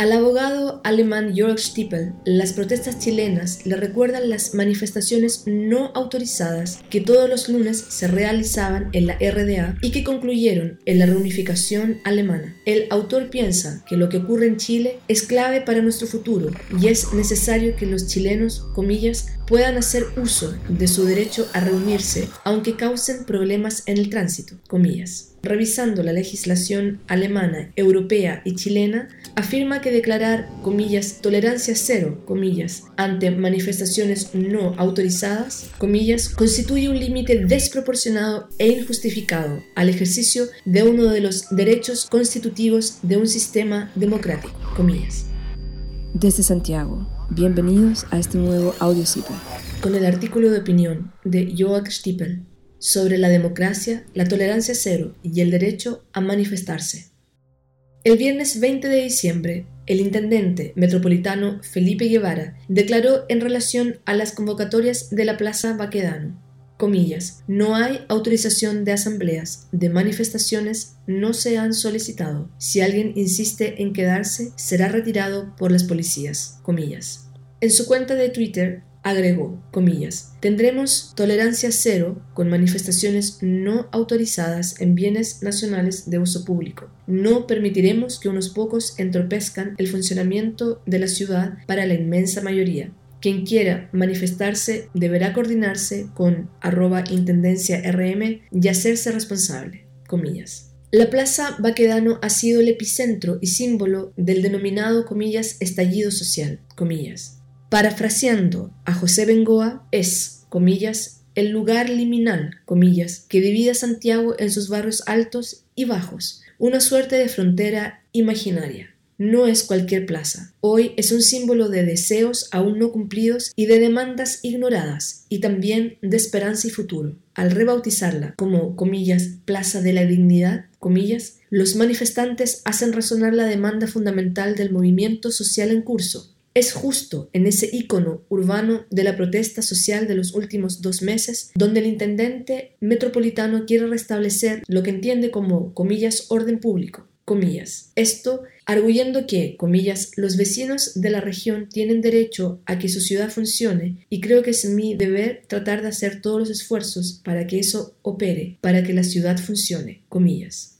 Al abogado alemán Jörg Stiepel, las protestas chilenas le recuerdan las manifestaciones no autorizadas que todos los lunes se realizaban en la RDA y que concluyeron en la reunificación alemana. El autor piensa que lo que ocurre en Chile es clave para nuestro futuro y es necesario que los chilenos, comillas, puedan hacer uso de su derecho a reunirse, aunque causen problemas en el tránsito, comillas revisando la legislación alemana, europea y chilena, afirma que declarar, comillas, tolerancia cero, comillas, ante manifestaciones no autorizadas, comillas, constituye un límite desproporcionado e injustificado al ejercicio de uno de los derechos constitutivos de un sistema democrático, comillas. Desde Santiago, bienvenidos a este nuevo audio Con el artículo de opinión de Joachim Stiepel, sobre la democracia, la tolerancia cero y el derecho a manifestarse. El viernes 20 de diciembre, el intendente metropolitano Felipe Guevara declaró en relación a las convocatorias de la Plaza Baquedano, no hay autorización de asambleas, de manifestaciones no se han solicitado. Si alguien insiste en quedarse, será retirado por las policías. En su cuenta de Twitter, Agregó, tendremos tolerancia cero con manifestaciones no autorizadas en bienes nacionales de uso público. No permitiremos que unos pocos entropezcan el funcionamiento de la ciudad para la inmensa mayoría. Quien quiera manifestarse deberá coordinarse con arroba intendencia rm y hacerse responsable. Comillas. La Plaza Baquedano ha sido el epicentro y símbolo del denominado comillas estallido social. Comillas Parafraseando a José Bengoa, es, el lugar liminal, que divide a Santiago en sus barrios altos y bajos, una suerte de frontera imaginaria. No es cualquier plaza. Hoy es un símbolo de deseos aún no cumplidos y de demandas ignoradas, y también de esperanza y futuro. Al rebautizarla como, comillas, Plaza de la Dignidad, comillas, los manifestantes hacen resonar la demanda fundamental del movimiento social en curso, es justo en ese ícono urbano de la protesta social de los últimos dos meses, donde el intendente metropolitano quiere restablecer lo que entiende como, comillas, orden público, comillas. Esto arguyendo que, comillas, los vecinos de la región tienen derecho a que su ciudad funcione y creo que es mi deber tratar de hacer todos los esfuerzos para que eso opere, para que la ciudad funcione, comillas.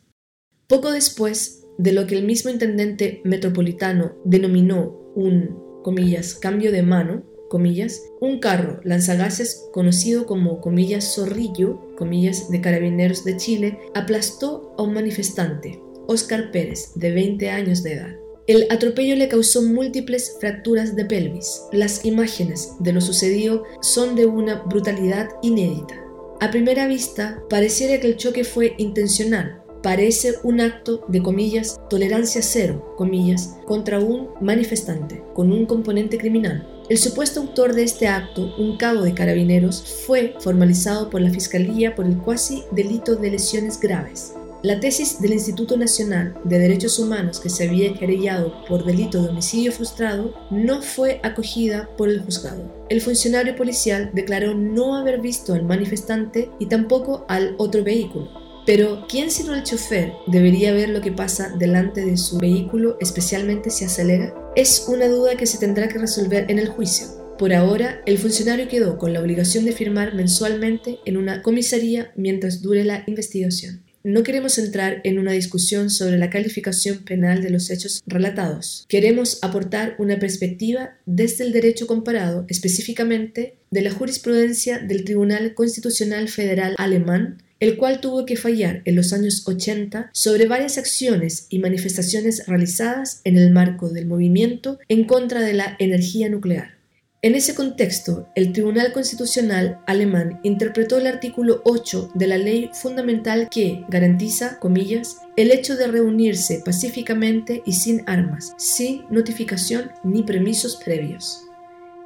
Poco después de lo que el mismo intendente metropolitano denominó un, comillas, cambio de mano, comillas, un carro lanzagases conocido como, comillas, zorrillo, comillas, de carabineros de Chile, aplastó a un manifestante, Óscar Pérez, de 20 años de edad. El atropello le causó múltiples fracturas de pelvis. Las imágenes de lo sucedido son de una brutalidad inédita. A primera vista, pareciera que el choque fue intencional, parece un acto de comillas tolerancia cero, comillas, contra un manifestante con un componente criminal. El supuesto autor de este acto, un cabo de carabineros, fue formalizado por la Fiscalía por el cuasi delito de lesiones graves. La tesis del Instituto Nacional de Derechos Humanos que se había querellado por delito de homicidio frustrado no fue acogida por el juzgado. El funcionario policial declaró no haber visto al manifestante y tampoco al otro vehículo, pero, ¿quién sino el chofer debería ver lo que pasa delante de su vehículo, especialmente si acelera? Es una duda que se tendrá que resolver en el juicio. Por ahora, el funcionario quedó con la obligación de firmar mensualmente en una comisaría mientras dure la investigación. No queremos entrar en una discusión sobre la calificación penal de los hechos relatados. Queremos aportar una perspectiva desde el derecho comparado, específicamente de la jurisprudencia del Tribunal Constitucional Federal alemán el cual tuvo que fallar en los años 80 sobre varias acciones y manifestaciones realizadas en el marco del movimiento en contra de la energía nuclear. En ese contexto, el Tribunal Constitucional alemán interpretó el artículo 8 de la ley fundamental que garantiza, comillas, el hecho de reunirse pacíficamente y sin armas, sin notificación ni permisos previos.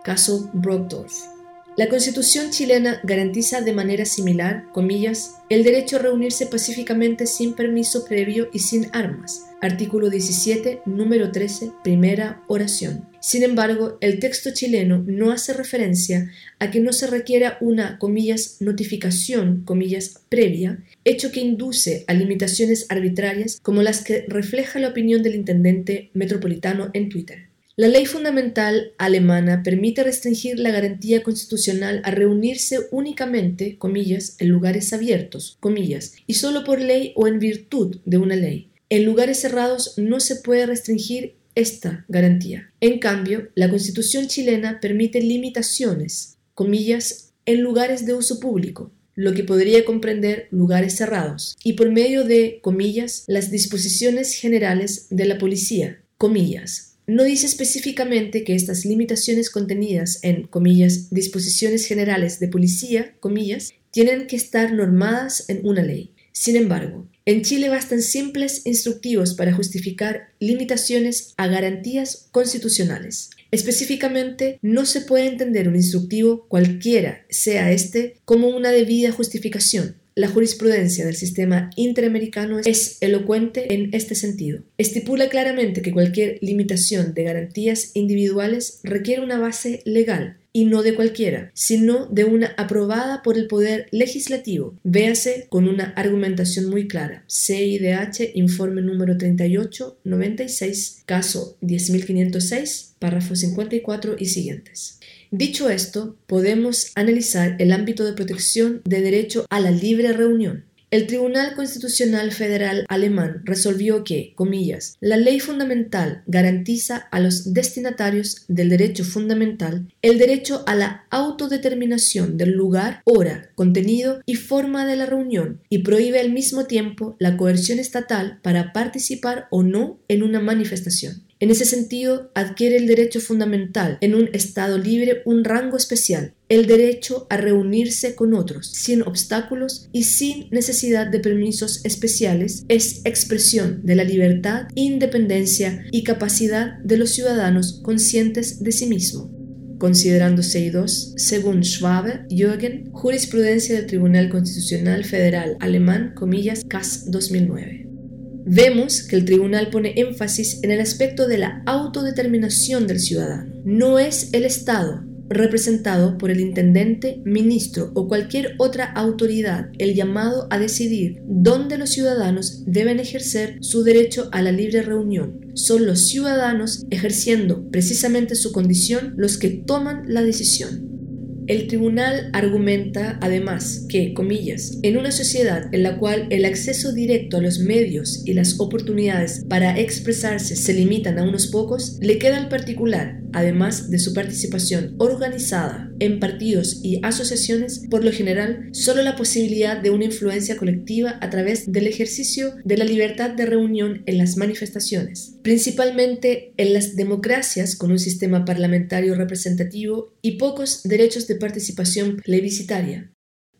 Caso Brockdorf. La Constitución chilena garantiza de manera similar, comillas, el derecho a reunirse pacíficamente sin permiso previo y sin armas. Artículo 17, número 13, primera oración. Sin embargo, el texto chileno no hace referencia a que no se requiera una, notificación, previa, hecho que induce a limitaciones arbitrarias como las que refleja la opinión del intendente metropolitano en Twitter. La ley fundamental alemana permite restringir la garantía constitucional a reunirse únicamente, en lugares abiertos, y solo por ley o en virtud de una ley. En lugares cerrados no se puede restringir esta garantía. En cambio, la Constitución chilena permite limitaciones, comillas, en lugares de uso público, lo que podría comprender lugares cerrados, y por medio de, comillas, las disposiciones generales de la policía, comillas. No dice específicamente que estas limitaciones contenidas en, comillas, disposiciones generales de policía, comillas, tienen que estar normadas en una ley. Sin embargo, en Chile bastan simples instructivos para justificar limitaciones a garantías constitucionales. Específicamente, no se puede entender un instructivo cualquiera, sea este, como una debida justificación. La jurisprudencia del sistema interamericano es elocuente en este sentido. Estipula claramente que cualquier limitación de garantías individuales requiere una base legal, y no de cualquiera, sino de una aprobada por el Poder Legislativo. Véase con una argumentación muy clara. CIDH, informe número 3896, caso 10506, párrafo 54 y siguientes. Dicho esto, podemos analizar el ámbito de protección de derecho a la libre reunión. El Tribunal Constitucional Federal alemán resolvió que, comillas, la ley fundamental garantiza a los destinatarios del derecho fundamental el derecho a la autodeterminación del lugar, hora, contenido y forma de la reunión y prohíbe al mismo tiempo la coerción estatal para participar o no en una manifestación. En ese sentido, adquiere el derecho fundamental en un Estado libre un rango especial, el derecho a reunirse con otros, sin obstáculos y sin necesidad de permisos especiales, es expresión de la libertad, independencia y capacidad de los ciudadanos conscientes de sí mismos considerándose y dos, según Schwabe, Jürgen, jurisprudencia del Tribunal Constitucional Federal Alemán, comillas, CAS 2009. Vemos que el tribunal pone énfasis en el aspecto de la autodeterminación del ciudadano. No es el Estado, representado por el intendente, ministro o cualquier otra autoridad, el llamado a decidir dónde los ciudadanos deben ejercer su derecho a la libre reunión. Son los ciudadanos ejerciendo precisamente su condición los que toman la decisión. El tribunal argumenta además que, comillas, en una sociedad en la cual el acceso directo a los medios y las oportunidades para expresarse se limitan a unos pocos, le queda al particular además de su participación organizada en partidos y asociaciones, por lo general, solo la posibilidad de una influencia colectiva a través del ejercicio de la libertad de reunión en las manifestaciones, principalmente en las democracias con un sistema parlamentario representativo y pocos derechos de participación plebiscitaria.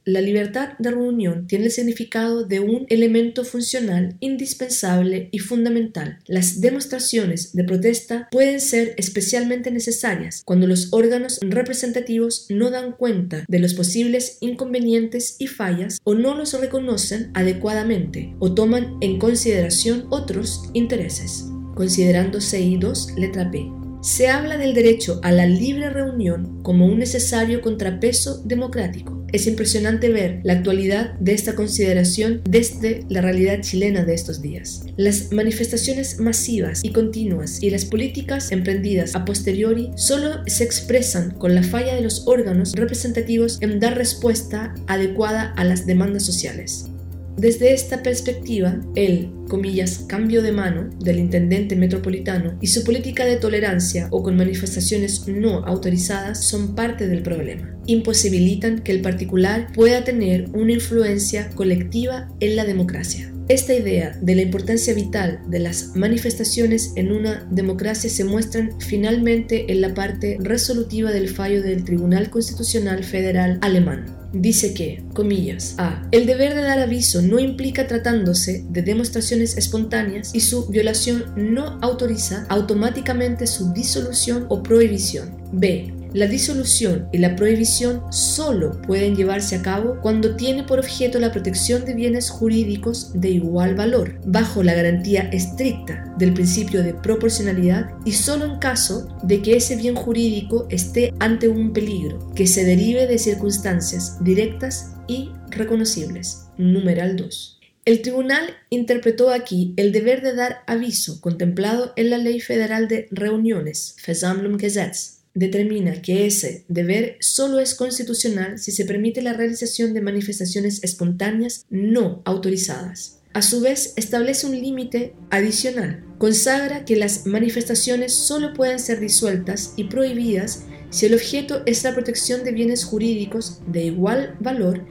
La libertad de reunión tiene el significado de un elemento funcional indispensable y fundamental. Las demostraciones de protesta pueden ser especialmente necesarias cuando los órganos representativos no dan cuenta de los posibles inconvenientes y fallas o no los reconocen adecuadamente o toman en consideración otros intereses. Considerando CI2, letra P. Se habla del derecho a la libre reunión como un necesario contrapeso democrático es impresionante ver la actualidad de esta consideración desde la realidad chilena de estos días. Las manifestaciones masivas y continuas y las políticas emprendidas a posteriori solo se expresan con la falla de los órganos representativos en dar respuesta adecuada a las demandas sociales. Desde esta perspectiva, el, comillas, cambio de mano del intendente metropolitano y su política de tolerancia o con manifestaciones no autorizadas son parte del problema. Imposibilitan que el particular pueda tener una influencia colectiva en la democracia. Esta idea de la importancia vital de las manifestaciones en una democracia se muestra finalmente en la parte resolutiva del fallo del Tribunal Constitucional Federal alemán. Dice que, comillas, A. El deber de dar aviso no implica tratándose de demostraciones espontáneas y su violación no autoriza automáticamente su disolución o prohibición. B. La disolución y la prohibición solo pueden llevarse a cabo cuando tiene por objeto la protección de bienes jurídicos de igual valor, bajo la garantía estricta del principio de proporcionalidad y solo en caso de que ese bien jurídico esté ante un peligro que se derive de circunstancias directas y reconocibles. Numeral 2. El tribunal interpretó aquí el deber de dar aviso contemplado en la Ley Federal de Reuniones, Versammlungsgesetz, determina que ese deber solo es constitucional si se permite la realización de manifestaciones espontáneas no autorizadas. A su vez, establece un límite adicional. Consagra que las manifestaciones solo pueden ser disueltas y prohibidas si el objeto es la protección de bienes jurídicos de igual valor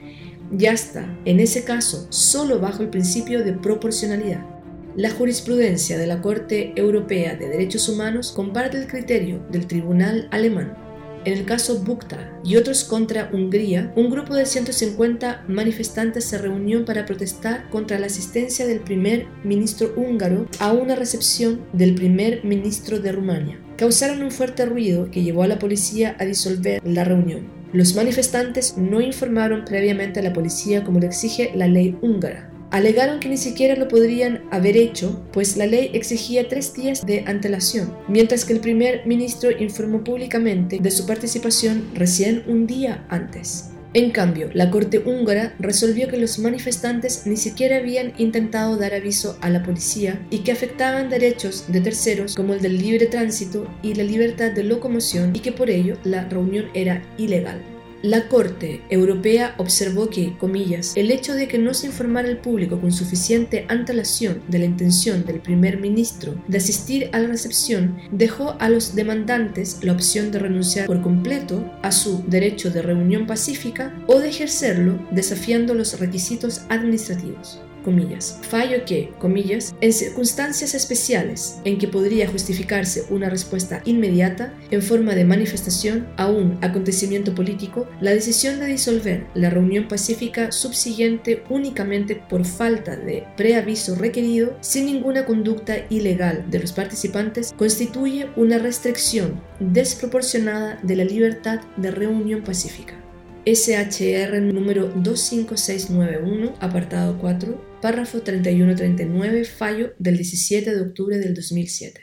ya está, en ese caso, solo bajo el principio de proporcionalidad. La jurisprudencia de la Corte Europea de Derechos Humanos comparte el criterio del Tribunal Alemán. En el caso Bukta y otros contra Hungría, un grupo de 150 manifestantes se reunió para protestar contra la asistencia del primer ministro húngaro a una recepción del primer ministro de Rumania. Causaron un fuerte ruido que llevó a la policía a disolver la reunión. Los manifestantes no informaron previamente a la policía como lo exige la ley húngara. Alegaron que ni siquiera lo podrían haber hecho, pues la ley exigía tres días de antelación, mientras que el primer ministro informó públicamente de su participación recién un día antes. En cambio, la Corte húngara resolvió que los manifestantes ni siquiera habían intentado dar aviso a la policía y que afectaban derechos de terceros como el del libre tránsito y la libertad de locomoción y que por ello la reunión era ilegal. La Corte Europea observó que, comillas, el hecho de que no se informara al público con suficiente antelación de la intención del primer ministro de asistir a la recepción dejó a los demandantes la opción de renunciar por completo a su derecho de reunión pacífica o de ejercerlo desafiando los requisitos administrativos comillas, fallo que, comillas, en circunstancias especiales en que podría justificarse una respuesta inmediata en forma de manifestación a un acontecimiento político, la decisión de disolver la reunión pacífica subsiguiente únicamente por falta de preaviso requerido sin ninguna conducta ilegal de los participantes constituye una restricción desproporcionada de la libertad de reunión pacífica. SHR número 25691, apartado 4, párrafo 3139, fallo del 17 de octubre del 2007.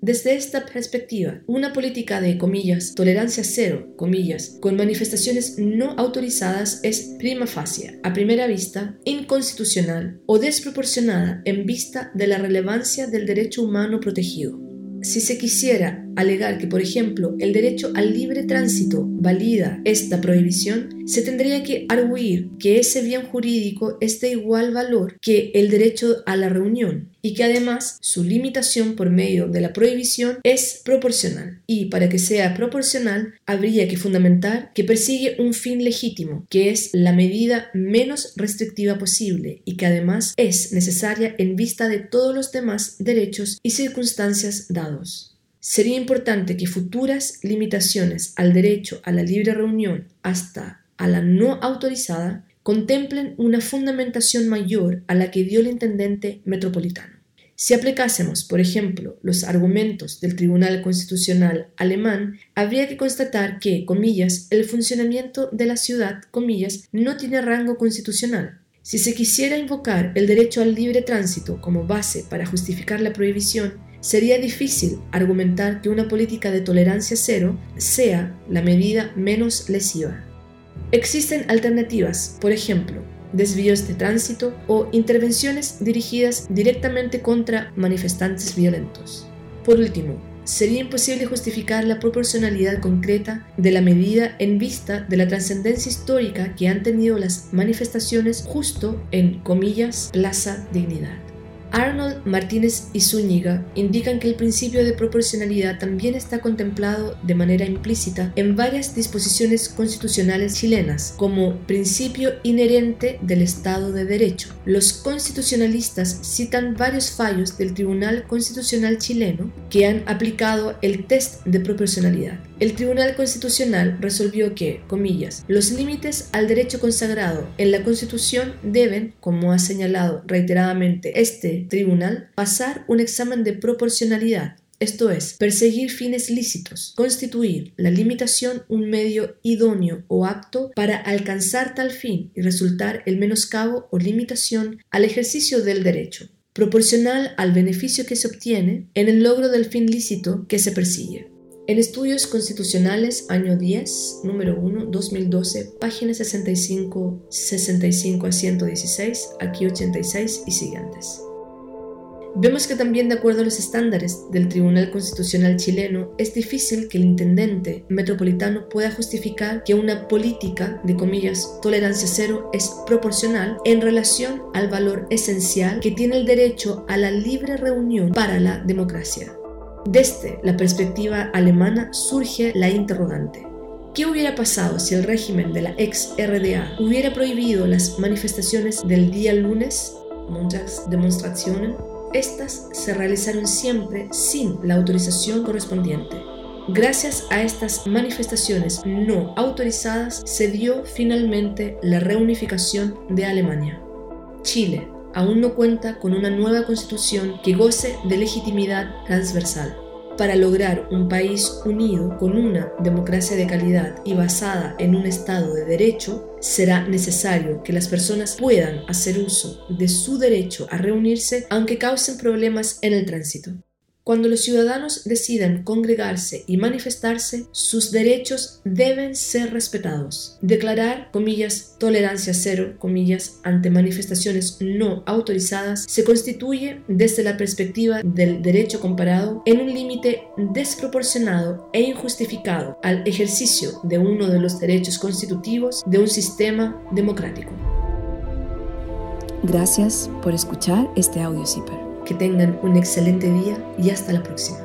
Desde esta perspectiva, una política de comillas, tolerancia cero, comillas, con manifestaciones no autorizadas es prima facie, a primera vista, inconstitucional o desproporcionada en vista de la relevancia del derecho humano protegido. Si se quisiera alegar que, por ejemplo, el derecho al libre tránsito valida esta prohibición, se tendría que arguir que ese bien jurídico es de igual valor que el derecho a la reunión y que además su limitación por medio de la prohibición es proporcional. Y para que sea proporcional, habría que fundamentar que persigue un fin legítimo, que es la medida menos restrictiva posible y que además es necesaria en vista de todos los demás derechos y circunstancias dados. Sería importante que futuras limitaciones al derecho a la libre reunión hasta a la no autorizada contemplen una fundamentación mayor a la que dio el intendente metropolitano. Si aplicásemos, por ejemplo, los argumentos del Tribunal Constitucional alemán, habría que constatar que, comillas, el funcionamiento de la ciudad, comillas, no tiene rango constitucional. Si se quisiera invocar el derecho al libre tránsito como base para justificar la prohibición, sería difícil argumentar que una política de tolerancia cero sea la medida menos lesiva. Existen alternativas, por ejemplo, desvíos de tránsito o intervenciones dirigidas directamente contra manifestantes violentos. Por último, sería imposible justificar la proporcionalidad concreta de la medida en vista de la trascendencia histórica que han tenido las manifestaciones justo en, comillas, Plaza Dignidad. Arnold Martínez y Zúñiga indican que el principio de proporcionalidad también está contemplado de manera implícita en varias disposiciones constitucionales chilenas como principio inherente del Estado de Derecho. Los constitucionalistas citan varios fallos del Tribunal Constitucional chileno que han aplicado el test de proporcionalidad. El Tribunal Constitucional resolvió que, comillas, los límites al derecho consagrado en la Constitución deben, como ha señalado reiteradamente este tribunal, pasar un examen de proporcionalidad esto es, perseguir fines lícitos, constituir la limitación un medio idóneo o apto para alcanzar tal fin y resultar el menoscabo o limitación al ejercicio del derecho, proporcional al beneficio que se obtiene en el logro del fin lícito que se persigue. En Estudios Constitucionales, año 10, número 1, 2012, páginas 65, 65 a 116, aquí 86 y siguientes. Vemos que también de acuerdo a los estándares del Tribunal Constitucional chileno, es difícil que el intendente metropolitano pueda justificar que una política de comillas tolerancia cero es proporcional en relación al valor esencial que tiene el derecho a la libre reunión para la democracia. Desde la perspectiva alemana surge la interrogante. ¿Qué hubiera pasado si el régimen de la ex RDA hubiera prohibido las manifestaciones del día lunes, Montagsdemonstrationen, estas se realizaron siempre sin la autorización correspondiente. Gracias a estas manifestaciones no autorizadas se dio finalmente la reunificación de Alemania. Chile aún no cuenta con una nueva constitución que goce de legitimidad transversal para lograr un país unido con una democracia de calidad y basada en un Estado de Derecho, será necesario que las personas puedan hacer uso de su derecho a reunirse aunque causen problemas en el tránsito. Cuando los ciudadanos decidan congregarse y manifestarse, sus derechos deben ser respetados. Declarar, comillas, tolerancia cero, comillas, ante manifestaciones no autorizadas se constituye, desde la perspectiva del derecho comparado, en un límite desproporcionado e injustificado al ejercicio de uno de los derechos constitutivos de un sistema democrático. Gracias por escuchar este audio CIPER. Que tengan un excelente día y hasta la próxima.